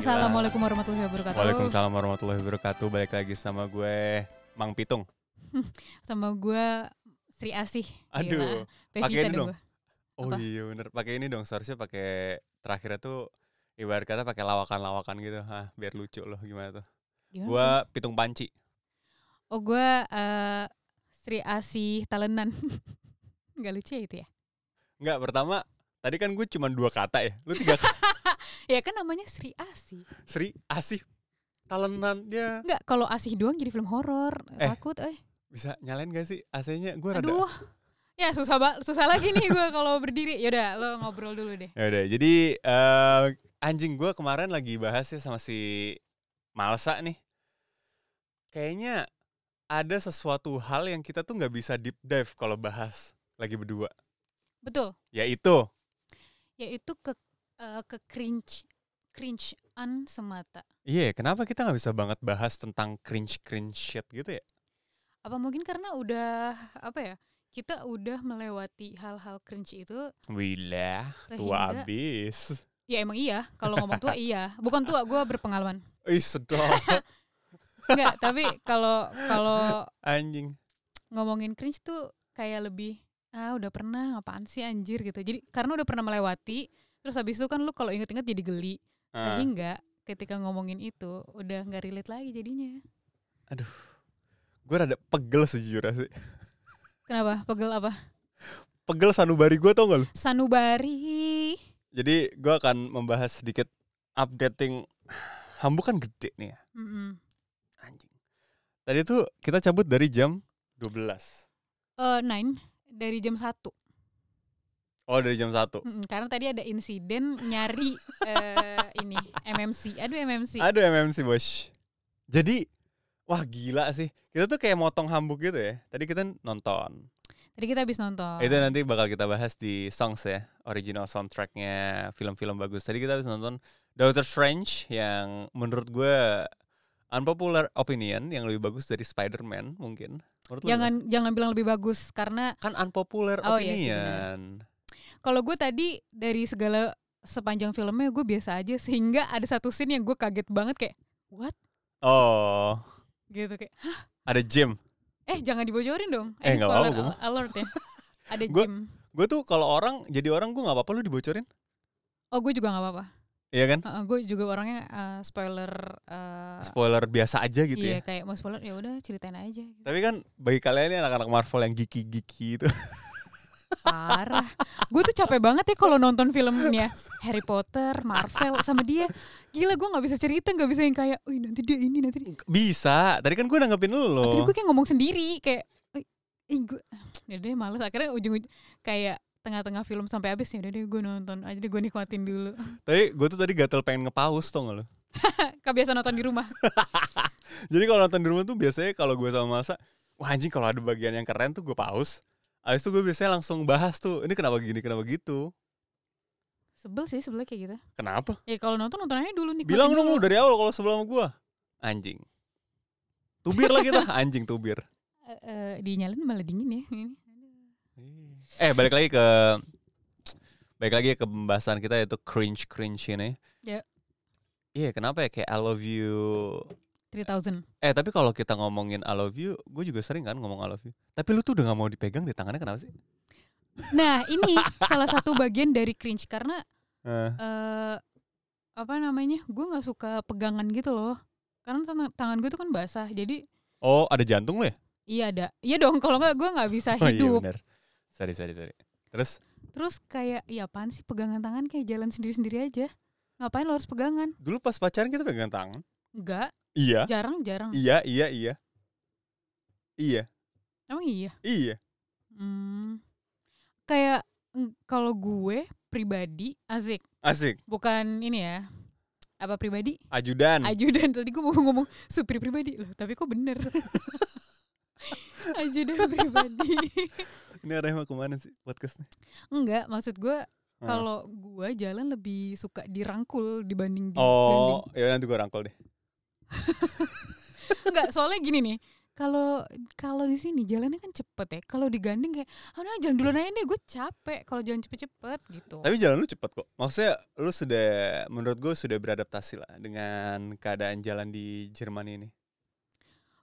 Assalamualaikum warahmatullahi wabarakatuh. Waalaikumsalam warahmatullahi wabarakatuh. Balik lagi sama gue Mang Pitung. Sama gue Sri Asih. Aduh, pakai ini dong. gua. Oh Apa? iya bener. Pakai ini dong. Seharusnya pakai terakhirnya tuh ibarat kata pakai lawakan-lawakan gitu. Hah, biar lucu loh gimana tuh. Gimana Gue sih? Pitung Panci. Oh gue eh, Sri Asih Talenan. Gak lucu ya itu ya? Enggak, pertama tadi kan gue cuma dua kata ya. Lu tiga kata. Ya kan namanya Sri Asih. Sri, Asih, Talenan. Dia Enggak, kalau Asih doang jadi film horor. Eh. Takut eh. bisa nyalain gak sih AC-nya? Gue rada Aduh. Ya susah ba susah lagi nih gue kalau berdiri. Yaudah lo ngobrol dulu deh. Ya udah, jadi eh, anjing gue kemarin lagi bahas ya sama si Malsa nih. Kayaknya ada sesuatu hal yang kita tuh nggak bisa deep dive kalau bahas lagi berdua. Betul. Yaitu, Yaitu ke eh, ke cringe cringe-an semata. iya kenapa kita nggak bisa banget bahas tentang cringe cringe shit gitu ya? Apa mungkin karena udah apa ya? Kita udah melewati hal-hal cringe itu Wilah, tua abis. Ya emang iya, kalau ngomong tua iya. Bukan tua, gue berpengalaman. Ih sedap Enggak, tapi kalau kalau anjing. ngomongin cringe tuh kayak lebih ah udah pernah apaan sih anjir gitu. Jadi karena udah pernah melewati, terus habis itu kan lu kalau inget-inget jadi geli. Ah, Sehingga ketika ngomongin itu udah nggak relate lagi jadinya. gue rada pegel sejujurnya sih. Kenapa? Pegel apa? Pegel sanubari gue tau gak lu? Sanubari. Jadi gue akan membahas sedikit updating Hamburg kan gede nih ya. Mm-mm. Anjing. Tadi tuh kita cabut dari jam 12. Eh, nine dari jam 1 Oh dari jam 1. Mm-mm, karena tadi ada insiden nyari eh, ini MMC. Aduh MMC. Aduh MMC bos. Jadi wah gila sih. Kita tuh kayak motong Hamburg gitu ya. Tadi kita nonton. Tadi kita habis nonton. Itu nanti bakal kita bahas di songs ya. Original soundtracknya film-film bagus. Tadi kita habis nonton Doctor Strange yang menurut gue unpopular opinion yang lebih bagus dari Spider-Man mungkin. Menurut lu jangan jangan bilang lebih bagus karena kan unpopular Oh, iya sih, opinion. Kalau gue tadi dari segala sepanjang filmnya gue biasa aja sehingga ada satu scene yang gue kaget banget kayak what oh, gitu kayak ada gym. eh jangan dibocorin dong Eh, nggak apa-apa, al- alert ya ada Gua- gym Gue tuh kalau orang jadi orang gue nggak apa-apa lu dibocorin. oh gue juga nggak apa-apa Iya kan? gue juga orangnya eh, spoiler eh, Spoiler biasa aja gitu iya ya. kayak mau spoiler ya udah ceritain aja gitu. Tapi kan bagi kalian ini anak-anak Marvel yang geeky-geeky itu. parah. Gue tuh capek banget ya kalau nonton filmnya. Harry Potter Marvel sama dia. Gila gue nggak bisa cerita nggak bisa yang kayak Wih, nanti dia ini nanti dia Bisa. Tadi kan gue nanggepin lu Tadi gue kayak ngomong sendiri kayak eh eh, gue ya deh males. Akhirnya ujung kayak tengah-tengah film sampai habis ya udah deh gue nonton aja deh gue nikmatin dulu. Tapi gue tuh tadi gatel pengen ngepaus tau gak lu? kebiasaan nonton di rumah. Jadi kalau nonton di rumah tuh biasanya kalau gue sama Masa, wah anjing kalau ada bagian yang keren tuh gue pause. Abis itu gue biasanya langsung bahas tuh, ini kenapa gini, kenapa gitu. sebel sih sebelnya kayak gitu Kenapa? ya kalau nonton nonton aja dulu nikmatin Bilang dong lu dari awal kalau sebelum sama gue. Anjing. Tubir lah kita, anjing tubir. Eh, eh, dinyalain malah dingin ya ini Eh balik lagi ke balik lagi ke pembahasan kita yaitu cringe cringe ini. Ya. Iya kenapa ya kayak I love you. 3000 Eh tapi kalau kita ngomongin I love you, gue juga sering kan ngomong I love you. Tapi lu tuh udah gak mau dipegang di tangannya kenapa sih? nah ini salah satu bagian dari cringe karena Eh, eh apa namanya gue nggak suka pegangan gitu loh karena tangan, tangan gue tuh kan basah jadi oh ada jantung lu ya? iya ada iya dong kalau nggak gue nggak bisa Oh iya hidup benar. Sorry sorry sorry. Terus terus kayak ya apaan sih pegangan tangan kayak jalan sendiri sendiri aja ngapain lo harus pegangan dulu pas pacaran kita pegang tangan. enggak Iya. jarang jarang Iya iya iya. Iya emang iya iya. hmm, kayak kalau gue pribadi asik Asik. bukan ini ya apa pribadi Ajudan. ajudan tadi gue mau ngomong supir pribadi loh tapi kok bener ajudan pribadi Ini arahnya mau ke mana sih podcastnya? enggak maksud gue Ah. kalau gue jalan lebih suka dirangkul dibanding Oh, digandeng ya nanti gue rangkul deh. Enggak soalnya gini nih kalau kalau di sini jalannya kan cepet ya. Kalau digandeng kayak, ah nah, jalan duluan aja nih, gue capek kalau jalan cepet-cepet gitu. Tapi jalan lu cepet kok. Maksudnya lu sudah menurut gue sudah beradaptasi lah dengan keadaan jalan di Jerman ini.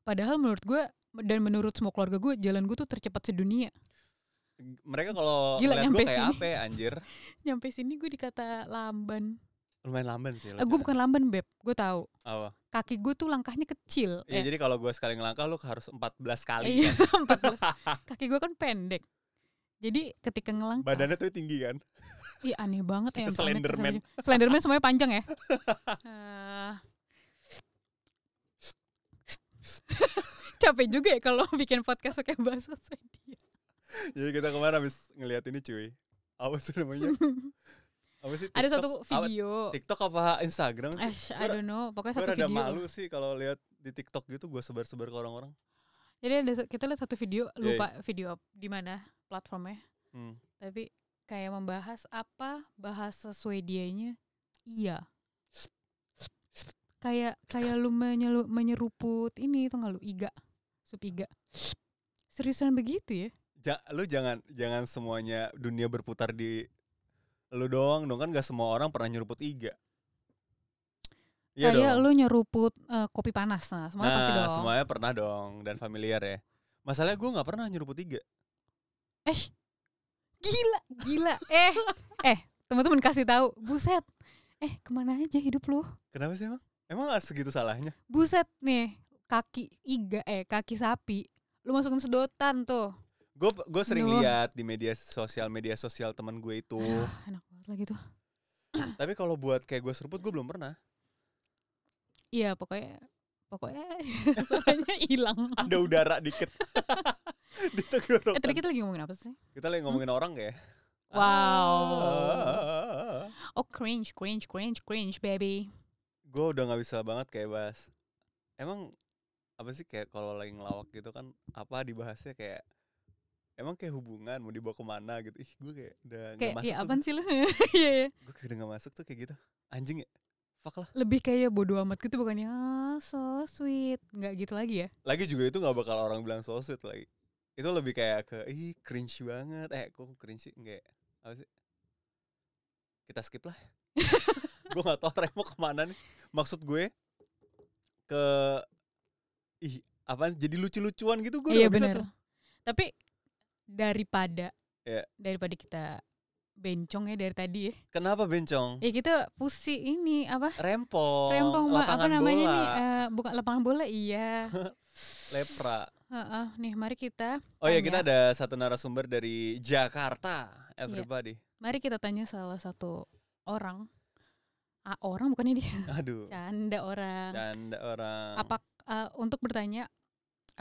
Padahal menurut gue dan menurut semua keluarga gue, jalan gue tuh tercepat sedunia. Mereka kalau Gila, nyampe gue kayak sini. apa ya anjir? Nyampe sini gue dikata lamban. Lumayan lamban sih. Eh, gue bukan lamban beb, gue tahu. Apa? Kaki gue tuh langkahnya kecil. Ya, Eh, jadi kalau gue sekali ngelangkah lu harus 14 kali iya, kan. 14. Kaki gue kan pendek. Jadi ketika ngelangkah, Badannya tuh tinggi kan. Ih aneh banget ya. Slenderman. Slenderman semuanya panjang ya. Eh, Capek juga ya kalau bikin podcast pakai bahasa Swedia. Jadi kita kemarin habis ngeliat ini cuy. Apa sih namanya? Apa sih? Ada TikTok? satu Apa- video. TikTok apa Instagram Eh, sih? I don't know. Pokoknya satu video. malu sih kalau lihat di TikTok gitu gue sebar-sebar ke orang-orang. Jadi ada kita lihat satu video, Iya, lupa video ap- di mana platformnya. Hmm. Tapi kayak membahas apa bahasa Swedianya. Iya. Kayak kayak lu menyelu, menyeruput ini tuh nggak lu iga, sup iga. Seriusan begitu ya? Ja- lu jangan jangan semuanya dunia berputar di lu doang dong kan gak semua orang pernah nyeruput iga. Iya kayak dong. lu nyeruput eh, kopi panas nah, semuanya pasti nah, dong. semuanya pernah dong dan familiar ya. Masalahnya gue nggak pernah nyeruput iga. Eh, gila, gila. Eh, eh, teman-teman kasih tahu, buset. Eh, ke mana aja hidup lu? Kenapa sih emang? Emang ada segitu salahnya? Buset nih, kaki iga, eh kaki sapi. Lu masukin sedotan tuh. Gue gue sering lihat di media sosial media sosial teman gue itu. Aduh, enak banget lagi tuh. Tapi kalau buat kayak gue seruput gue belum pernah. Iya, pokoknya pokoknya soalnya hilang. Ada udara dikit di Eh, tadi kita lagi ngomongin apa sih? Kita lagi ngomongin orang kayak. Wow. Ah. Oh, cringe, cringe, cringe, cringe, baby. Gue udah nggak bisa banget kayak bahas. Emang apa sih kayak kalau lagi ngelawak gitu kan apa dibahasnya kayak emang kayak hubungan mau dibawa ke mana gitu. Ih gue kayak udah Kayak masuk ya apaan sih lu? Iya, iya. gue kayak udah nggak masuk tuh kayak gitu. Anjing ya? Fuck lah. Lebih kayak bodo amat gitu bukannya ah, so sweet. Nggak gitu lagi ya? lagi juga itu nggak bakal orang bilang so sweet lagi. Itu lebih kayak ke ih cringe banget. Eh kok cringe sih? Enggak apa sih? Kita skip lah. Gue nggak tahu Remo ke mana nih. Maksud gue ke ih apa jadi lucu-lucuan gitu gue iya nggak bisa tuh. Tapi daripada Iya. daripada kita bencong ya dari tadi ya. kenapa bencong Ya kita pusing ini apa? rempong Rempong Mbak, apa namanya bola, nih? eh, bukan lapangan bola iya. lepra Heeh, nih mari kita oh ya kita ada satu narasumber dari Jakarta everybody mari kita tanya salah satu orang. Ah, orang bukannya dia. aduh Canda orang. canda orang Apa eh, untuk bertanya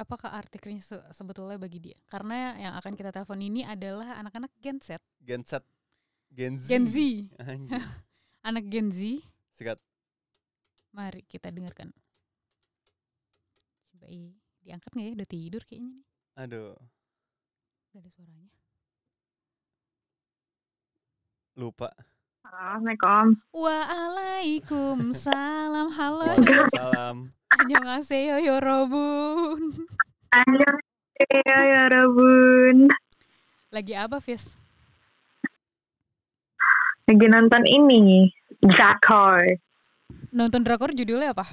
apakah arti cringe se- sebetulnya bagi dia? Karena yang akan kita telepon ini adalah anak-anak Gen Z. Gen Z Gen Z Gen Z. Anak Gen Z. sikat Mari kita dengarkan. Coba i, diangkat nggak ya? Udah tidur kayaknya nih. aduh Gak ada suaranya. lupa Assalamualaikum. Waalaikumsalam. Halo. Waalaikumsalam Annyeonghaseyo yorobun. Ayo, ya Rabun. Lagi apa, Fis? Lagi nonton ini, Zakar. Nonton drakor judulnya apa?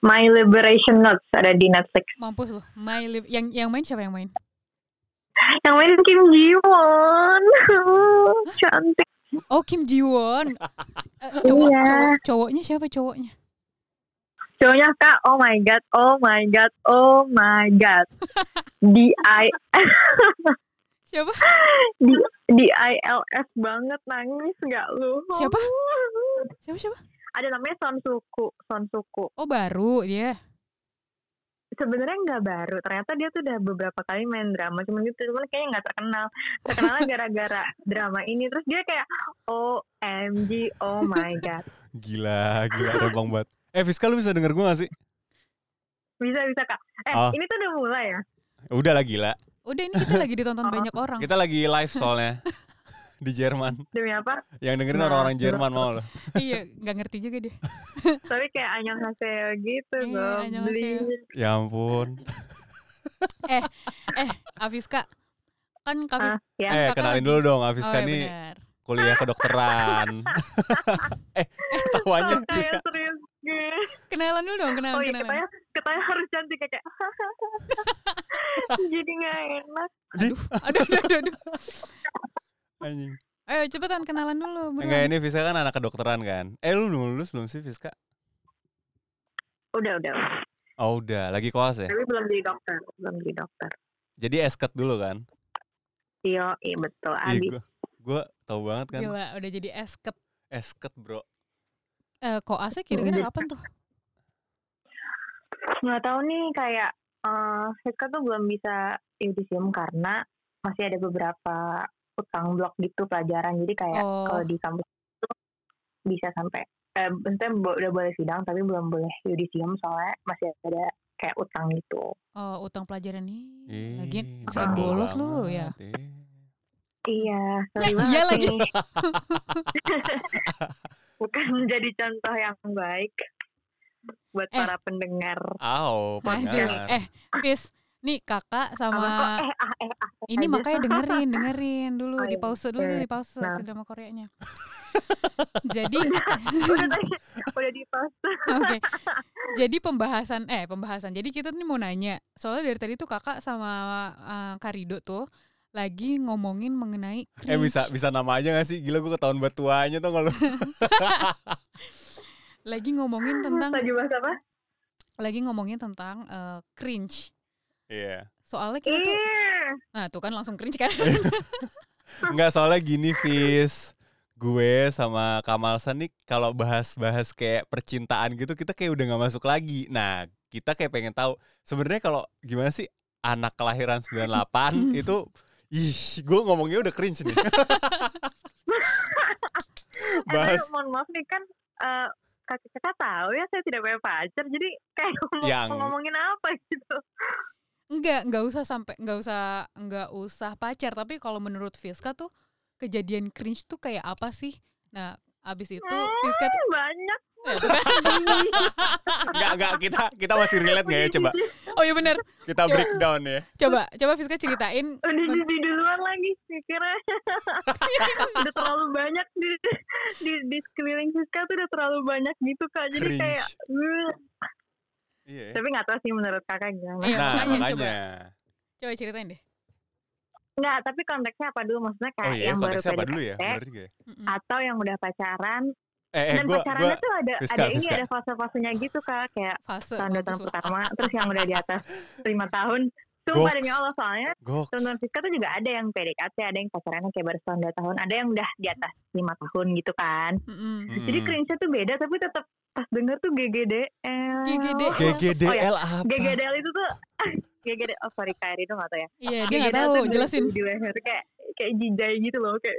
My Liberation Notes ada di Netflix. Mampus loh. My Lib- yang yang main siapa yang main? Yang main Kim Ji Won. Cantik. Oh, Kim Ji Won. Eh, cowok, Iya. cowok, cowoknya siapa cowoknya? Cowoknya kak, oh my god, oh my god, oh my god. Di I Siapa? di di ILS banget nangis nggak lu? Siapa? Siapa siapa? Ada namanya Son Suku, Son Suku. Oh, baru dia. Sebenarnya nggak baru. Ternyata dia tuh udah beberapa kali main drama cuman gitu cuman kayaknya nggak terkenal. Terkenalnya gara-gara drama ini. Terus dia kayak OMG oh my god. Gila gila rebang banget. Eh Fiska lu bisa denger gue gak sih? Bisa bisa kak. Eh Oh. ini tuh udah mulai ya? Udah lah gila. Udah ini kita lagi ditonton Oh. banyak orang. kita lagi live soalnya di Jerman demi apa yang dengerin Nah, orang-orang Jerman mau lo iya, nggak ngerti juga dia. Tapi kayak annyeonghaseyo gitu, Iya, goblin. annyeonghaseyo. Ya ampun. Eh, Afiska, kan Kak Ah, ya. eh, kakak kenalin dulu dong Oh, Afiska ya nih kuliah kedokteran. eh, ketawanya Kok Fiska. kayak serius gitu. Kenalan dulu dong, kenalan, Oh iya, kenalan. katanya, katanya harus cantik kayak Jadi gak enak. Aduh, aduh, aduh, aduh, aduh. Anjing. Ayo cepetan kenalan dulu. Enggak ini Fiska kan anak kedokteran kan. Eh lu lulus belum sih Fiska? Udah, udah. Oh udah, lagi koas ya. Tapi belum jadi dokter. Belum jadi dokter. Jadi esket dulu kan. Iya, iya betul. Ih, Abi. gua, gua tahu banget kan. Gila, udah jadi esket. Esket bro. Eh, koasnya kira-kira kapan tuh? Nggak tahu nih kayak eh Siska tuh belum bisa yudisium karena masih ada beberapa utang blok gitu pelajaran. Jadi kayak Oh. kalau di kampus itu bisa sampai eh maksudnya udah boleh sidang tapi belum boleh yudisium soalnya masih ada kayak utang gitu. Oh, utang pelajaran nih. Ih, Lagian bandel sering bolos lu ya. eh. Iya, sorry Ya, banget iya lagi. Bukan menjadi contoh yang baik buat Eh. para pendengar. Aduh, pendengar. eh, Fis, nih kakak sama eh ah eh ah ini aja. makanya dengerin, dengerin dulu, Oh, di iya. pause dulu, di pause Nah. drama Koreanya. Jadi, udah di post. oke. Jadi pembahasan, eh pembahasan. Jadi kita nih mau nanya, soalnya dari tadi tuh kakak sama eh, Karido tuh lagi ngomongin mengenai Eh bisa cringe. bisa nama aja gak sih? Gila gue ketahuan buat tuanya tuh kalau lagi ngomongin tentang, Lagi bahas apa? lagi ngomongin tentang eh, cringe. Iya. Soalnya kita tuh, Iya. nah tuh kan langsung cringe kan? Enggak soalnya gini Fis Gue sama Kamal San nih kalau bahas-bahas kayak percintaan gitu kita kayak udah nggak masuk lagi. Nah, kita kayak pengen tahu sebenarnya kalau gimana sih anak kelahiran 98 itu ih, gue ngomongnya udah cringe nih. Eh, bahas tapi mohon maaf nih kan eh kakak kakak tahu ya saya tidak punya pacar jadi kayak ngomong, Yang- ngomongin apa gitu Enggak, enggak usah sampai enggak usah enggak usah pacar, tapi kalau menurut Fiska tuh kejadian cringe tuh kayak apa sih? Nah, abis itu Fiska tuh banyak ya, tuh kan? enggak enggak kita kita masih relate nggak ya coba Oh iya bener kita Coba. breakdown ya. Coba, coba Fiska ceritain udah jadi duluan lagi mikirnya udah terlalu banyak di di, di sekeliling Siska tuh udah terlalu banyak gitu kak jadi Cringe. kayak "Ugh." Iya. ya. tapi nggak tahu sih menurut kakak gimana Iya, Nah, makanya, makanya. Coba ceritain deh. nggak tapi konteksnya apa dulu maksudnya kayak Oh iya, yang baru apa dulu ya? Juga ya. Atau yang udah pacaran Eh, eh dan gue pacarannya gua tuh ada Fiska, ada ini Fiska. ada fase-fasenya gitu kak kayak Fase tahun dua tahun pertama terus yang udah di atas lima tahun Sumpah demi Allah soalnya Goks. teman Fiska tuh juga ada yang PDKT ada yang pacarannya kayak baru setahun dua tahun ada yang udah di atas lima tahun gitu kan Mm-mm. jadi cringe-nya tuh beda tapi tetap pas denger tuh GGDL GGDL. GGDL apa? GGDL itu tuh GGD oh sorry Kak Rido gak tau ya Iya, dia nggak GGDL tahu, jelasin. di leher kayak kayak jijai gitu loh kayak.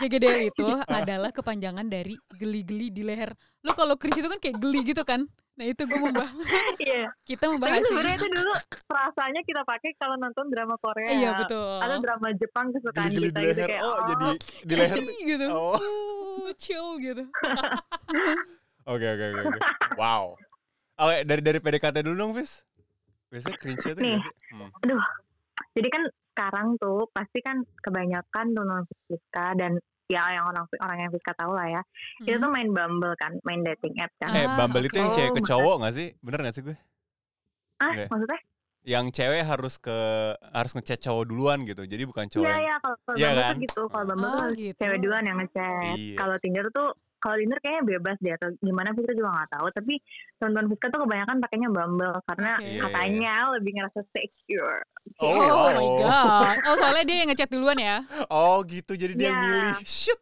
GGDL itu adalah kepanjangan dari geli-geli di leher. Lu kalau cringe itu kan kayak geli gitu kan? Nah itu gue membahas, iya kita tapi membahas sebenarnya ini. itu dulu rasanya kita pakai kalau nonton drama Korea Iya betul. atau drama Jepang kesukaan kita di gitu kayak Oh, oh, jadi di leher. Gitu. Oh. Uh, chill gitu. Oke oke oke. Wow. Oke dari dari PDKT dulu dong, Fis. Biasanya cringe itu Nih. Hmm. jadi kan sekarang tuh pasti kan kebanyakan tuh non Fiska dan ya yang orang orang yang Fiska tahu lah ya itu tuh Hmm. main Bumble kan main dating app kan Eh, Bumble itu yang oke. cewek ke Oh, cowok gak sih? Bener gak sih gue? ah Oke. maksudnya Yang cewek harus ke harus ngechat cowok duluan gitu. Jadi bukan cowok. iya yang- iya kalau kalau Bumble kan? gitu kalau Bumble Oh, tuh harus gitu. cewek duluan yang ngechat Iya. kalau Tinder tuh kalau Tinder kayaknya bebas deh atau gimana Fiska juga nggak tahu tapi teman-teman Fiska tuh kebanyakan pakainya Bumble karena Oke. katanya lebih ngerasa secure Oh, Oh, iya. my god. Oh soalnya dia yang ngechat duluan ya. Oh gitu. Jadi dia yang Iya. milih. Shit.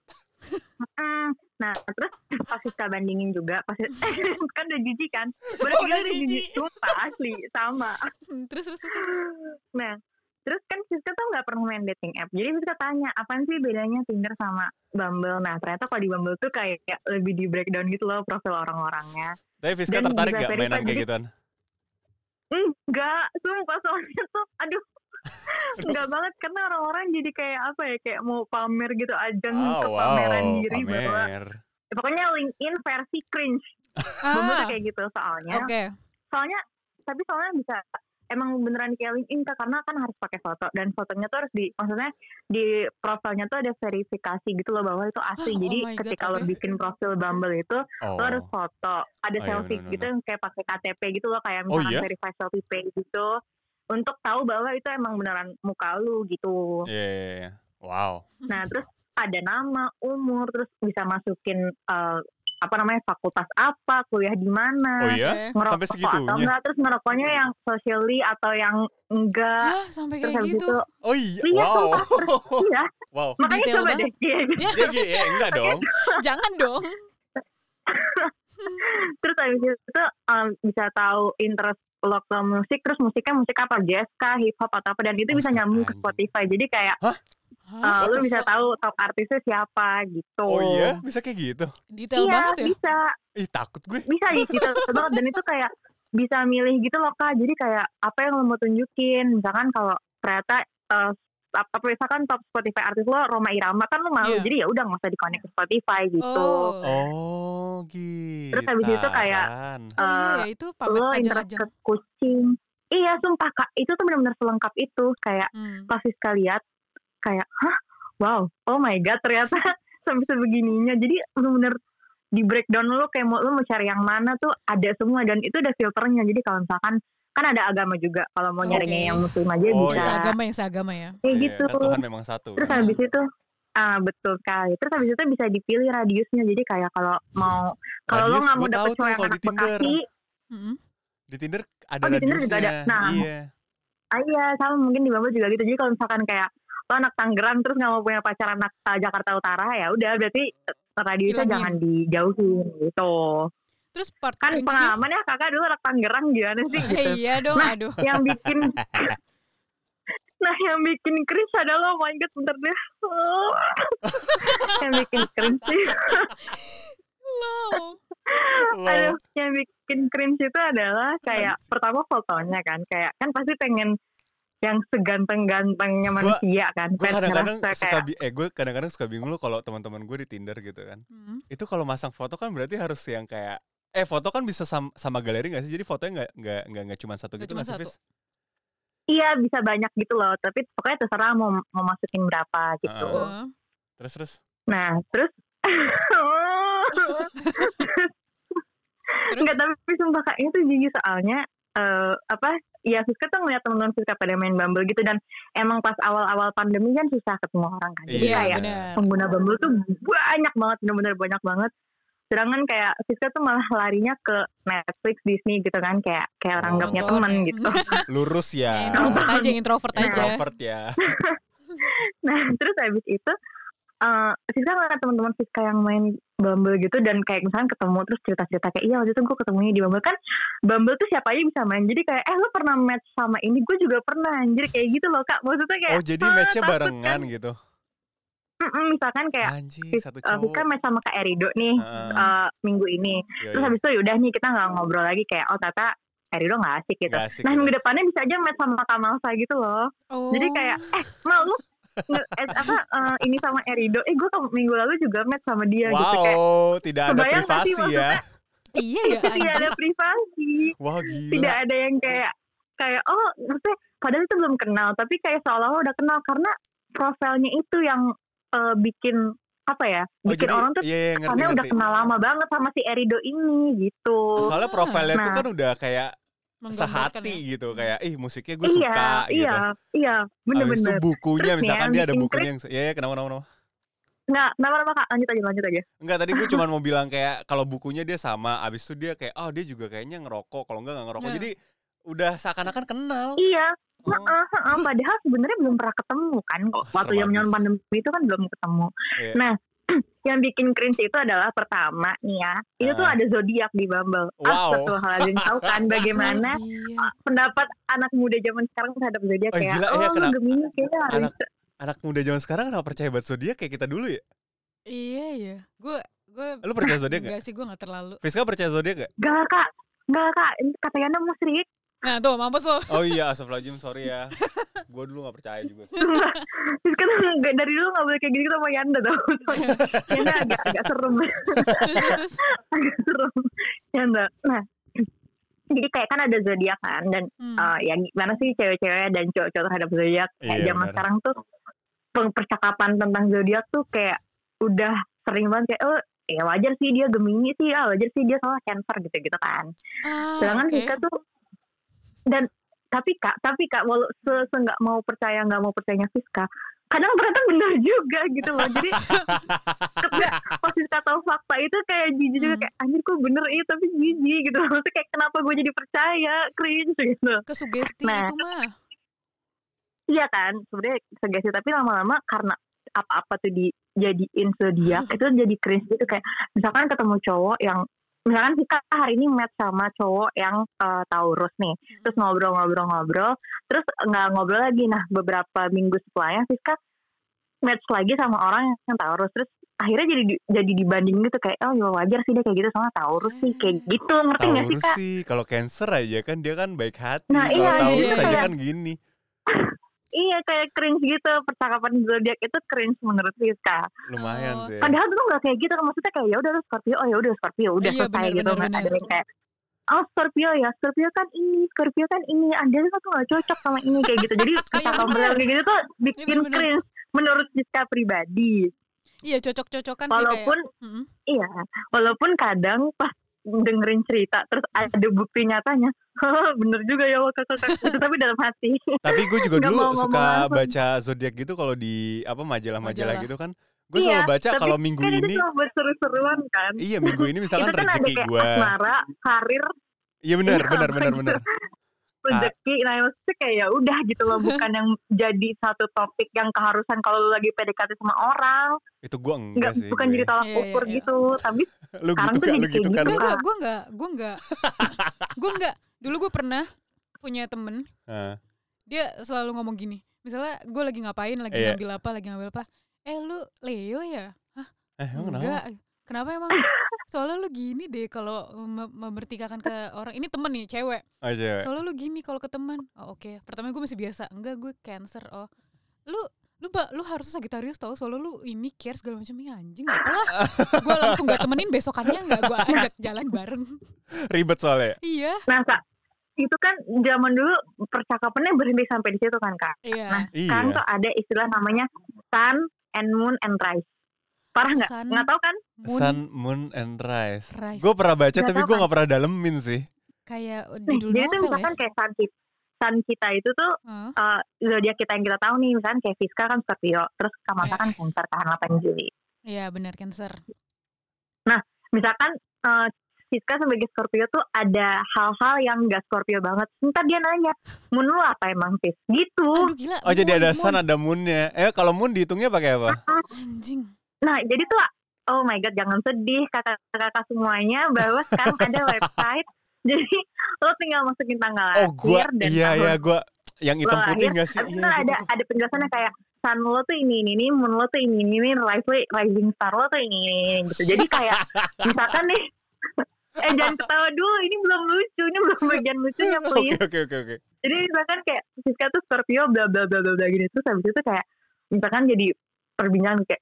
Nah, terus pas Siska bandingin juga, pas kan udah jijik kan? Oh, Bener udah udah jijik. sumpah asli sama. Hmm, Terus terus terus. terus. Nah, terus kan Siska tuh nggak pernah main dating app. Jadi Siska tanya, apaan sih bedanya Tinder sama Bumble? Nah, ternyata kalau di Bumble tuh kayak lebih di breakdown gitu loh profil orang-orangnya. Tapi Fiska Dan tertarik gak mainan kayak jadi- gituan? Enggak, sumpah soalnya tuh, aduh. Enggak banget karena orang-orang jadi kayak apa ya kayak mau pamer gitu ajang Oh, kepameran wow, diri bahwa pamer. pokoknya LinkedIn versi cringe. Bumble tuh Ah, kayak gitu soalnya. oke. Soalnya tapi soalnya bisa emang beneran kayak LinkedIn Kak, karena kan harus pakai foto dan fotonya tuh harus di maksudnya di profilnya tuh ada verifikasi gitu loh bahwa itu asli. Oh Jadi God, ketika lo oke. bikin profil Bumble itu Oh. lo harus foto. Ada Oh, iya, selfie bener-bener. gitu yang kayak pakai KTP gitu loh kayak Oh, misalkan iya? verify selfie page gitu untuk tahu bahwa itu emang beneran muka lu gitu. Iya, iya, iya. Wow. Nah, terus ada nama, umur, terus bisa masukin eh, apa namanya fakultas apa, kuliah di mana, Oh iya? Ngerokok Sampai atau segitunya? enggak, terus ngerokoknya yang socially atau yang enggak. Hah, sampai Terus kayak gitu. itu, Oh iya. Iya, Wow. sumpah, iya, wow. makanya Detail coba banget. deh. Iya, gitu. Ya, enggak dong. jangan dong. terus habis itu em, bisa tahu interest lo ke musik, terus musiknya musik apa, jazz kah, hip hop atau apa, dan itu Oh, bisa nyambung ke. Spotify. Jadi kayak Hah? Eh, What lu the bisa tahu top artisnya siapa gitu. Oh iya? Bisa kayak gitu? Detail iya, banget ya. bisa. Ih, takut gue. bisa gitu banget dan itu kayak bisa milih gitu loh kak jadi kayak apa yang lo mau tunjukin misalkan kalau ternyata eh, apa misalkan top Spotify artis lo Roma Irama kan lo malu Iya. jadi ya udah nggak usah dikonek ke Spotify gitu Oh. Oh, gitu. Terus habis itu kayak, Oh iya eh, ya itu lo interest ke kucing iya sumpah kak itu tuh benar-benar selengkap itu kayak Hmm. pas Siska lihat kayak hah wow oh my god ternyata sampai sebegininya jadi benar-benar di breakdown lo kayak mau lo mau cari yang mana tuh ada semua dan itu ada filternya jadi kalau misalkan kan ada agama juga kalau mau nyarinya Oke. yang muslim aja Oh, bisa iya. Seagama yang seagama ya. kayak Iya, gitu kan Tuhan memang satu. terus kan? habis itu ah betul sekali terus habis itu bisa dipilih radiusnya jadi kayak kalau mau kalau lo nggak mau dapet cowok yang anak Tinder. Bekasi Mm-mm. Di Tinder ada Oh, di Tinder juga ada. Nah. Iya. ah iya sama mungkin di Bumble juga gitu jadi kalau misalkan kayak lo anak Tangerang terus nggak mau punya pacar anak uh, Jakarta Utara ya udah berarti radiusnya Hilangin. jangan dijauhin gitu. Terus part kan pengalaman ya kakak dulu anak Tangerang gimana sih gitu. iya dong, Nah, aduh. yang bikin nah yang bikin cringe adalah oh my god bentar deh. Yang bikin cringe sih. Loh. Aduh, yang bikin cringe itu adalah kayak pertama fotonya kan kayak kan pasti pengen yang seganteng-gantengnya Gua- manusia kan Gue kadang-kadang suka kayak eh gue kadang-kadang suka bingung lo kalau teman-teman gue di Tinder gitu kan. Hmm. Itu kalau masang foto kan berarti harus yang kayak eh foto kan bisa sam- sama galeri gak sih? Jadi fotonya nggak nggak nggak nggak cuma satu Nggak gitu nggak sih, iya bisa banyak gitu loh tapi pokoknya terserah mau mau masukin berapa gitu Heeh. Heeh. Terus terus. nah terus Terus Enggak tapi sumpah kak itu jijik soalnya eh apa ya Siska tuh ngeliat teman-teman Siska pada main Bumble gitu dan emang pas awal-awal pandemi kan susah ketemu orang kan jadi Iya, kayak pengguna Bumble tuh banyak banget bener-bener banyak banget sedangkan kayak Siska tuh malah larinya ke Netflix Disney gitu kan kayak kayak orang Oh. punya ya. gitu Lurus ya. introvert aja, introvert Nah. aja. Introvert ya. nah terus habis itu eh Siska ngeliat teman-teman Siska yang main Bumble gitu dan kayak misalkan ketemu terus cerita-cerita kayak iya waktu itu gue ketemunya di Bumble kan Bumble tuh siapa aja bisa main jadi kayak eh lo pernah match sama ini gue juga pernah anjir kayak gitu loh kak maksudnya kayak Oh jadi matchnya takut barengan kan. gitu. Mm-mm, misalkan kayak Sis- satu eh, Siska cowok. match sama Kak Erido nih Heeh. eh, minggu ini Iya, terus iya. habis itu yaudah nih kita nggak ngobrol lagi kayak oh tata Erido nggak asik gitu Nggak asik nah gitu. minggu depannya bisa aja match sama Kamalsa gitu loh Oh. jadi kayak eh mau lu nge- eh, apa eh, ini sama Erido eh gue minggu lalu juga match sama dia wow, gitu kayak tidak ada kebayang nggak sih privasi ya. iya ya. tidak ada privasi Wah gila. tidak ada yang kayak kayak oh maksudnya padahal itu belum kenal tapi kayak seolah-olah udah kenal karena profilnya itu yang eh, bikin apa ya Oh, bikin jadi- orang tuh iya, iya, ngerti, karena udah ngerti. kenal lama banget sama si Erido ini gitu Soalnya profilnya tuh Nah. kan udah kayak sehati ya. gitu Hmm. kayak ih musiknya gue iya suka iya gitu. iya Habis itu bener-bener bukunya Terus misalkan dia ada bukunya yang ya ya kenapa kenapa kenapa. nggak kenapa kenapa kak lanjut aja lanjut aja Enggak tadi gue cuma mau bilang kayak kalau bukunya dia sama, abis itu dia kayak oh dia juga kayaknya ngerokok, kalau enggak nggak ngerokok. Nah. Jadi udah seakan-akan kenal. iya Oh, Heeh, heeh, padahal sebenarnya belum pernah ketemu kan kok Oh, waktu zaman abis. pandemi itu kan belum ketemu Iya. nah yang bikin cringe itu adalah pertama nih ya itu tuh Ah. ada zodiak di Bumble Wow. Astagfirullahaladzim tahu kan bagaimana Zodiac. pendapat anak muda zaman sekarang terhadap zodiak Oh, kayak gila, oh iya, lu kenapa- Gemini kayaknya harus Anak anak muda zaman sekarang kenapa percaya banget zodiak kayak kita dulu ya? Iya ya. Gue gue Lu percaya zodiak gak? enggak sih gue enggak terlalu. Fiska percaya zodiak gak? Gak kak Gak kak Ini kata Yana musrik Nah, tuh mampus lo. Oh iya, astagfirullahaladzim, sorry ya. gue dulu gak percaya juga sih. Terus kan dari dulu nggak boleh kayak gitu sama Yanda tau Yanda agak agak serem agak serem Yanda nah jadi kayak kan ada zodiak kan dan Hmm. eh, ya gimana sih cewek-cewek dan cowok-cowok terhadap zodiak kayak Iya, zaman benar. sekarang tuh percakapan tentang zodiak tuh kayak udah sering banget kayak oh ya wajar sih dia Gemini sih ah wajar sih dia soalnya Cancer gitu gitu kan Ah, sedangkan oke. Vika tuh dan tapi kak tapi kak walau se se nggak mau percaya nggak mau percayanya Fiska kadang ternyata benar juga gitu loh jadi pas Fiska tahu fakta itu kayak jijik juga Hmm. kayak anjir kok bener iya tapi jijik gitu loh Maksudnya kayak kenapa gue jadi percaya cringe gitu Kesugesti Nah. itu mah. iya kan sebenarnya sugesti tapi lama-lama karena apa-apa tuh dijadiin zodiak itu jadi cringe gitu kayak misalkan ketemu cowok yang misalkan kita hari ini match sama cowok yang eh, Taurus nih. Terus ngobrol-ngobrol-ngobrol terus nggak ngobrol lagi. Nah beberapa minggu setelahnya Siska match lagi sama orang yang Taurus. Terus akhirnya jadi di- jadi dibanding gitu. Kayak oh ya wajar sih dia kayak gitu sama Taurus sih. Kayak gitu ngerti nggak sih Taurus kak sih kalau Cancer aja kan dia kan baik hati. Nah, kalau iya, Taurus iya, aja iya. kan gini. iya kayak cringe gitu percakapan zodiak itu cringe menurut Siska Lumayan Oh. sih. Padahal tuh nggak kayak gitu kan maksudnya kayak ya udah lu Scorpio, oh ya udah Scorpio, udah Iya, selesai benar, gitu nggak ada yang kayak oh Scorpio ya, Scorpio kan ini, Scorpio kan ini, Anda tuh nggak cocok sama ini kayak gitu. Jadi percakapan benar. kayak gitu tuh bikin Iya, benar, benar. cringe menurut Siska pribadi. Iya cocok-cocokan sih Walaupun kayak. Iya, walaupun kadang pas dengerin cerita terus ada bukti nyatanya, bener juga ya wah kakak gitu, tapi dalam hati. Tapi gue juga dulu suka baca zodiak gitu kalau di apa majalah-majalah Majalah. gitu kan. Gue Iya, selalu baca kalau minggu kan ini itu buat seru-seruan kan. Iya minggu ini misalkan itu kan rezeki gue. asmara, karir, Iya benar, benar, benar, gitu. benar. Rezeki nah maksudnya kayak ya udah gitu loh bukan yang jadi satu topik yang keharusan kalau lu lagi PDKT sama orang Itu gue enggak nggak sih. bukan gue. jadi tolak Iya, ukur iya. gitu tapi Lu sekarang gitu tuh kan, jadi gitu kayak kan. gitu. Enggak, gue enggak, gue enggak. gue enggak. Dulu gue pernah punya temen, dia selalu ngomong gini. Misalnya gue lagi ngapain, lagi Iya. ngambil apa, lagi ngambil apa. Eh lu Leo ya? eh emang kenapa? Enggak. Kenapa emang? Soalnya lu gini deh kalau mem- membertikakan ke orang. Ini temen nih, cewek. Oh cewek. Soalnya lu gini kalau ke teman. Oh oke. Pertama gue masih biasa. Enggak, gue cancer. Oh. Lu lu ba, lu harus Sagittarius tau soalnya lu ini care segala macam ya anjing apa lah gue langsung gak temenin besokannya nggak gue ajak jalan bareng Ribet soalnya. iya nah kak itu kan zaman dulu percakapannya berhenti sampai di situ kan kak iya nah Iya. sekarang tuh ada istilah namanya sun and moon and rise parah nggak nggak tahu kan moon, Sun, Moon, and Rise. Rise. Gue pernah baca Nggak tapi gue kan? nggak pernah dalemin sih. kayak nih judul jadi tuh ya misalkan kayak sun kita, sun kita itu tuh Hah? eh, zodiak kita yang kita tahu nih misalkan kayak Fiska kan Scorpio terus Kamasa kan Yes. Cancer kan 8 Juli iya benar cancer misalkan eh Siska sebagai Scorpio tuh ada hal-hal yang gak Scorpio banget. Ntar dia nanya, Moon lu apa emang Fis? Gitu. aduh gila Oh jadi moon, ada moon. Sun, ada Moonnya. Eh kalau Moon dihitungnya pakai apa? Nah jadi tuh, oh my god jangan sedih kakak-kakak semuanya bahwa sekarang ada website. Jadi lo tinggal masukin tanggal Oh lahir dan iya tahun iya gue yang hitam lo putih nggak sih? Iya, itu ada gitu. ada penjelasannya kayak sun lo tuh ini ini ini, moon lo tuh ini ini ini, lo- rising star lo tuh ini ini, ini gitu. Jadi kayak misalkan nih, eh jangan ketawa dulu, ini belum lucu, ini belum bagian lucunya please. oke oke oke. Jadi misalkan kayak Siska tuh Scorpio bla bla bla bla bla gini terus habis itu kayak misalkan jadi perbincangan kayak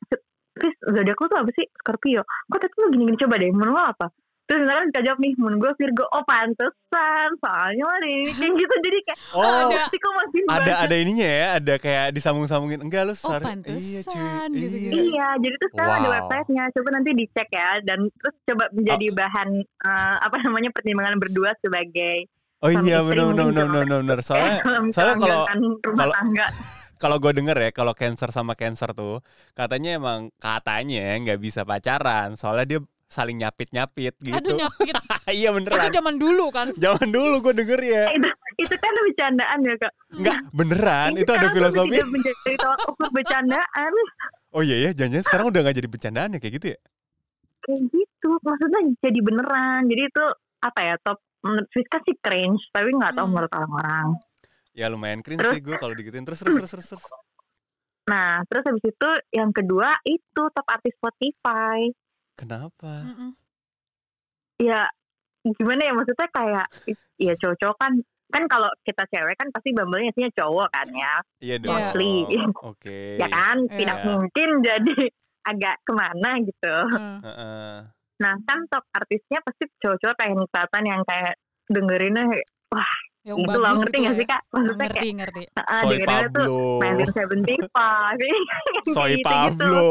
Fis zodiak lu tuh apa sih Scorpio? Kok tadi lu gini-gini coba deh moon lo apa? Terus misalkan kita jawab nih moon gue Virgo oh pantesan soalnya lah ini kayak gitu jadi kayak Oh ada. sih kok masih ada banget. ada ininya ya, ada kayak disambung-sambungin. Enggak lu Oh, sorry. pantesan, Iya cuy. gitu-gitu. Iya. Iya, jadi tuh sekarang ada Wow. websitenya. Coba nanti dicek ya, dan terus coba menjadi Oh. bahan eh, apa namanya pertimbangan berdua sebagai Oh iya benar benar benar gitu. benar benar. Soalnya eh, soalnya kalau- rumah kalau- tangga. kalau gue denger ya kalau cancer sama cancer tuh katanya emang katanya nggak bisa pacaran soalnya dia saling nyapit nyapit gitu aduh nyapit iya itu beneran zaman dulu kan zaman dulu gue denger ya Eh, itu, itu kan bercandaan ya kak. nggak beneran Ini itu ada filosofi tidak menjadi tolak ukur bercandaan oh iya ya jangan sekarang udah nggak jadi bercandaan ya kayak gitu ya kayak gitu. Maksudnya jadi beneran. Jadi itu apa ya top menurut Fiska sih cringe, tapi nggak tahu Hmm. menurut orang-orang. ya lumayan cringe Terus- sih gue kalau digituin terus terus terus terus, terus. Nah, terus habis itu yang kedua itu top artis Spotify. kenapa Mm-mm. ya gimana ya maksudnya kayak ya cowok-cowok kan kan kalau kita cewek kan pasti Bumble-nya isinya cowok kan ya, Iya dong. Mostly. Oke. ya kan? Tidak Iya. mungkin jadi agak ke mana gitu. Hmm. Heeh. Nah kan top artisnya pasti cowok-cowok kayak kelihatan yang kayak dengerinnya Yang gitu bagus loh, ngerti gitu gak sih kak? Maksudnya Ngerti, kayak ngerti. ah, Soy tuh Pablo. 1975 yang Soy gitu-gitu. Pablo.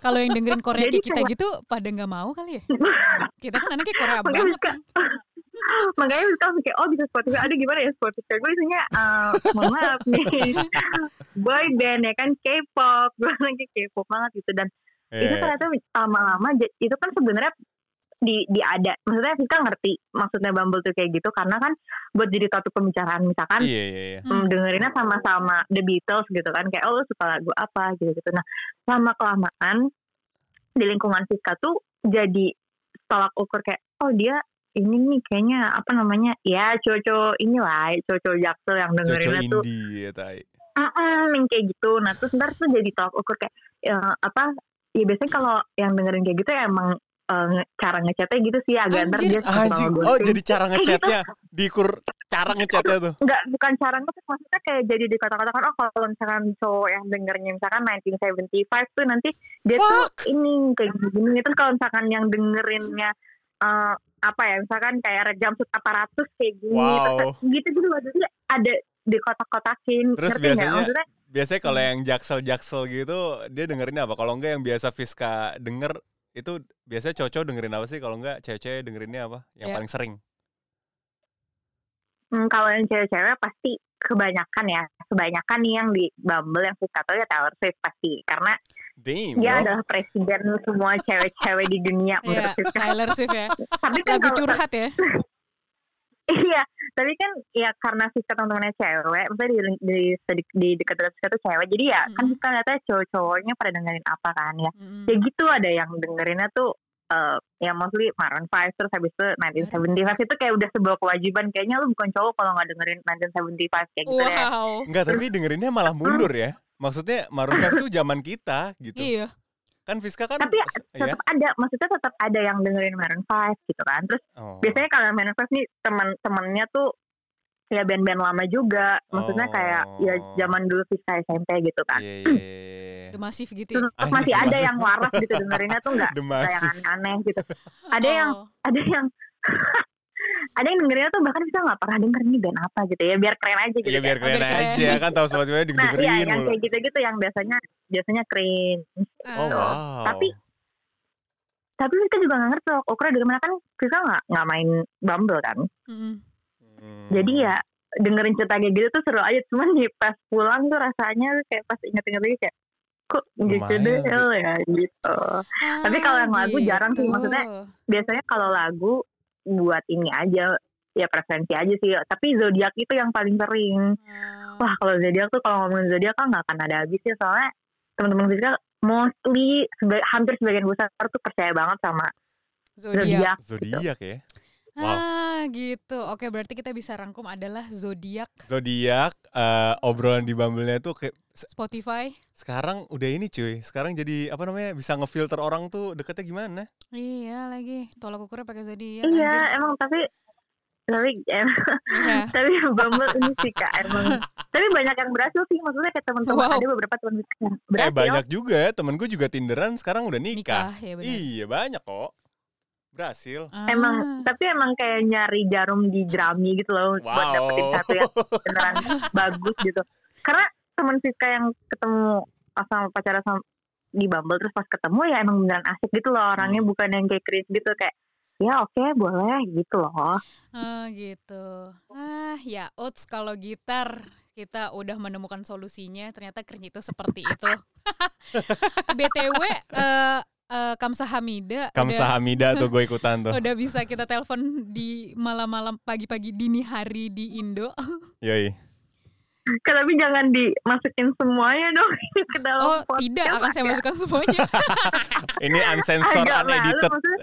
Kalau yang dengerin Korea Jadi kayak kita gitu pada nggak mau kali ya? Kita kan anaknya Korea Makanya banget. suka makanya suka langsung kayak oh bisa Spotify aduh gimana ya Spotify gue isinya eh mohon maaf nih boy band ya kan K-pop gue lagi K-pop banget gitu dan itu Iya. ternyata lama-lama itu kan sebenarnya di di ada maksudnya kita ngerti maksudnya Bumble tuh kayak gitu. Karena kan buat jadi topik pembicaraan misalkan Iya iya iya. hmm, dengerinnya sama-sama The Beatles gitu kan. Kayak oh lu suka lagu apa? gitu gitu nah lama kelamaan di lingkungan Siska tuh jadi tolak ukur kayak oh dia ini nih kayaknya apa namanya ya cowok inilah cowok jaksel yang dengerinnya tuh. indie ya tai. Mm-mm, yang kayak gitu. Nah terus ntar tuh jadi tolak ukur kayak ya, apa ya biasanya kalau yang dengerin kayak gitu ya emang nge- cara ngechatnya gitu sih agak ntar Anjir. dia suka Anjing. sama Oh jadi cara ngechatnya dikur cara ngechatnya tuh. Enggak, bukan cara ngetik maksudnya kayak jadi di kota-kota oh kalau misalkan cowok yang dengernya misalkan 1975 tuh nanti dia tuh ini kayak gini terus kalau misalkan yang dengerinnya eh, apa ya misalkan kayak jumpsuit aparatus kayak gini Wow. terus gitu gitu loh jadi ada di kotak-kotakin Terus ngerti nggak? biasanya- maksudnya Biasanya kalau yang jaksel-jaksel gitu dia dengerin apa? Kalau enggak yang biasa Fiska denger itu biasanya cowok dengerin apa sih? Kalau enggak cewek-cewek dengerinnya apa? Yang Ya. paling sering. hmm, kalau yang cewek-cewek pasti kebanyakan ya kebanyakan nih yang di Bumble yang suka tuh ya Taylor Swift pasti karena Damn, dia bro. adalah presiden semua cewek-cewek di dunia menurut Siska. Taylor Swift ya. tapi kan Lagu kalau curhat ya. Iya, tapi kan ya karena Siska teman-temannya cewek, maksudnya di di di, di dekat dekat Siska tuh cewek, jadi ya kan Mm-mm. Siska lihatnya cowok-cowoknya pada dengerin apa kan ya. Mm-mm. Ya gitu ada yang dengerinnya tuh eh ya mostly Maroon 5 terus habis itu 1975 itu kayak udah sebuah kewajiban kayaknya lu bukan cowok kalau nggak dengerin 1975 kayak gitu ya. Wow. Enggak, tapi dengerinnya malah mundur ya. Maksudnya Maroon 5 tuh zaman kita gitu. Iya. Kan Fiska kan Tapi ya. Tetap ada, maksudnya tetap ada yang dengerin Maroon 5 gitu kan. Terus Oh. biasanya kalau Maroon 5 nih teman-temannya tuh ya band-band lama juga. Maksudnya kayak ya Oh. zaman dulu Siska SMP gitu kan. Iya, iya, iya, iya. The Massive gitu ya. Terus masih ada yang waras gitu dengerinnya tuh nggak yang aneh-aneh gitu. Ada yang Oh. ada yang ada yang dengerinnya tuh bahkan kita nggak pernah denger nih band apa gitu ya biar keren aja gitu. Iya biar kayak, keren biar keren. aja kan tahu semuanya Nah dengerin iya yang mulu. kayak gitu-gitu yang biasanya biasanya cringe. Oh Ah. wow. Tapi- Tapi kita juga nggak ngerti loh, ukuran dari mana kan kita nggak nggak main Bumble kan. Hmm. Jadi ya dengerin cerita kayak gitu tuh seru aja. Cuman nih pas pulang tuh rasanya kayak pas inget-inget lagi kayak kok gitu deh ya gitu. Tapi kalau yang lagu jarang sih, gitu. maksudnya biasanya kalau lagu buat ini aja ya preferensi aja sih tapi zodiak itu yang paling sering Ah. wah kalau zodiak tuh kalau ngomongin zodiak kan nggak akan ada habisnya soalnya teman-teman fisika mostly seba- hampir sebagian besar tuh percaya banget sama zodiak. zodiak zodiak ya. Wow. Ah, gitu. Oke, berarti kita bisa rangkum adalah zodiak Zodiak eh, obrolan di Bumble-nya tuh kayak Spotify. sekarang udah ini cuy. Sekarang jadi apa namanya? Bisa ngefilter orang tuh deketnya gimana? Iya lagi. Tolak ukurnya pakai zodiak. iya emang tapi tapi em, Iya. tapi Bumble ini sih kak emang tapi banyak yang berhasil sih maksudnya kayak teman-teman Wow. ada beberapa teman yang Eh banyak juga ya temen gue juga tinderan sekarang udah nikah. Nikah, ya benar. Iya banyak kok. Berhasil. emang Ah. tapi emang kayak nyari jarum di jerami gitu loh buat Wow. dapetin satu yang beneran bagus gitu karena teman Fiska yang ketemu pas sama pacaran sama di Bumble terus pas ketemu ya emang beneran asik gitu loh orangnya Hmm. bukan yang kayak cringe gitu kayak ya oke boleh gitu loh Ah, gitu. Ah, ya oats kalau gitar kita udah menemukan solusinya. Ternyata cringe itu seperti itu. BTW eh eh, Kamsa Hamida Kamsa udah, Hamida tuh gue ikutan tuh. udah bisa kita telepon di malam-malam pagi-pagi dini hari di Indo. Yoi. Kan, tapi jangan dimasukin semuanya dong ke dalam Oh, podcast tidak akan saya agak- masukkan semuanya. Ini unsensor, agak malu unedited. maksudnya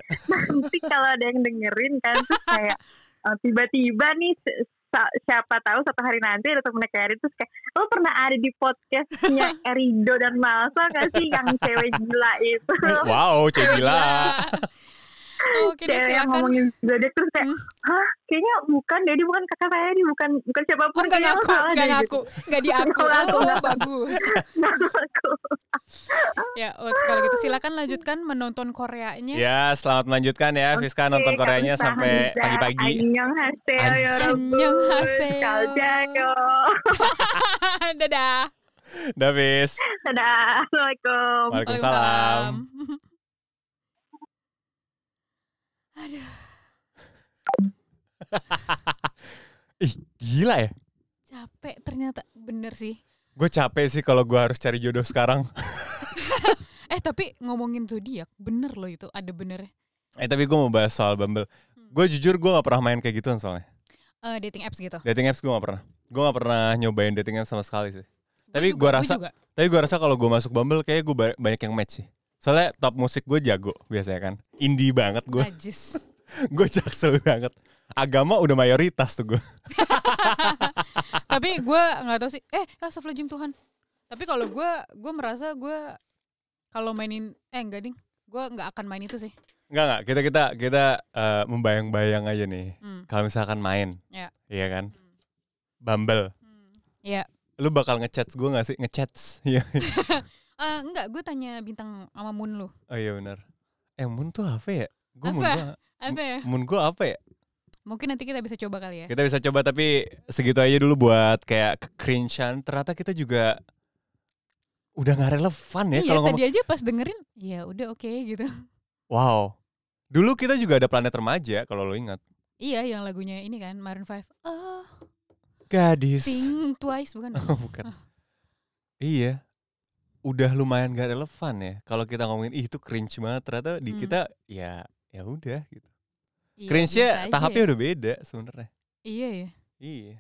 nanti kalau ada yang dengerin kan terus kayak eh, tiba-tiba nih siapa tahu satu hari nanti ada temennya kayak Erin terus kayak lo pernah ada di podcastnya Erido dan Malsa gak sih yang cewek gila itu Wow, cewek gila. Oke deh silakan. ngomongin Zodiac terus kayak, hmm. hah kayaknya bukan, jadi bukan kakak saya ini bukan bukan siapa pun. Oh, bukan aku, salah bukan aku, gitu. nggak di aku. oh, aku, bagus. aku. ya, oh, kalau gitu silakan lanjutkan menonton Koreanya. Ya, selamat melanjutkan ya, okay, Fiska nonton Koreanya sampai pagi-pagi. Annyeonghaseyo. Ya Annyeonghaseyo. Dadah. Davis. Dadah. Assalamualaikum. Waalaikumsalam. Waalaikumsalam. Aduh, Ih, gila ya. capek ternyata. Bener sih. Gue capek sih kalau gue harus cari jodoh sekarang. Eh, tapi ngomongin zodiak, bener loh itu, ada benernya. Eh tapi gue mau bahas soal Bumble. Hmm. Gue jujur gue gak pernah main kayak gituan soalnya. Eh, dating apps gitu. Dating apps gue gak pernah. Gue gak pernah nyobain dating apps sama sekali sih. Tapi gue rasa, juga. tapi gue rasa kalau gue masuk Bumble kayak gue banyak yang match sih. Soalnya top musik gue jago biasanya kan. Indie banget gue. Najis. gue jaksel banget. Agama udah mayoritas tuh gue. tapi gue nggak tahu sih eh astagfirullahaladzim Tuhan tapi kalau gue gue merasa gue kalau mainin eh enggak ding gue nggak akan main itu sih Enggak enggak, kita kita kita eh, membayang-bayang aja nih. hmm. Kalau misalkan main. Ya. Iya kan? Bumble. ya Lu bakal ngechat gue gak sih? Ngechats. Iya. Eh, enggak gue tanya bintang sama Moon lu oh iya benar. Eh Moon tuh apa ya? Gue Moon Apa? gua, apa ya Moon gue apa ya? mungkin nanti kita bisa coba kali ya Kita bisa coba tapi segitu aja dulu buat kayak kecringean. Ternyata kita juga udah nggak relevan ya iya kalau ngomong. tadi aja pas dengerin ya udah oke gitu Wow. Dulu kita juga ada planet remaja kalau lo ingat. iya yang lagunya ini kan Maroon 5 oh Gadis. think twice bukan Oh, bukan. iya. Udah lumayan gak relevan ya. Kalau kita ngomongin ih itu cringe banget ternyata di Hmm. kita ya ya udah gitu. Iya, Cringe-nya tahapnya ya. udah beda sebenarnya. iya ya Iya.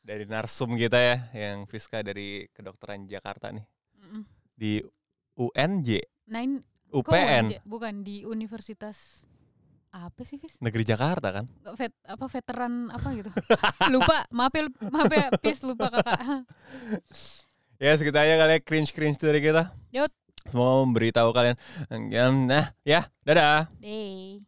Dari narsum kita ya yang Fiska dari kedokteran Jakarta nih Mm-mm. di UNJ, Nine UPN, UNJ? bukan di Universitas apa sih Fis? Negeri Jakarta kan. Vet, apa veteran apa gitu lupa maaf ya maaf ya Fis lupa kakak Ya segitu aja kali ya cringe-cringe dari kita. Yut. Semoga memberitahu kalian. Nah, ya, dadah. Day.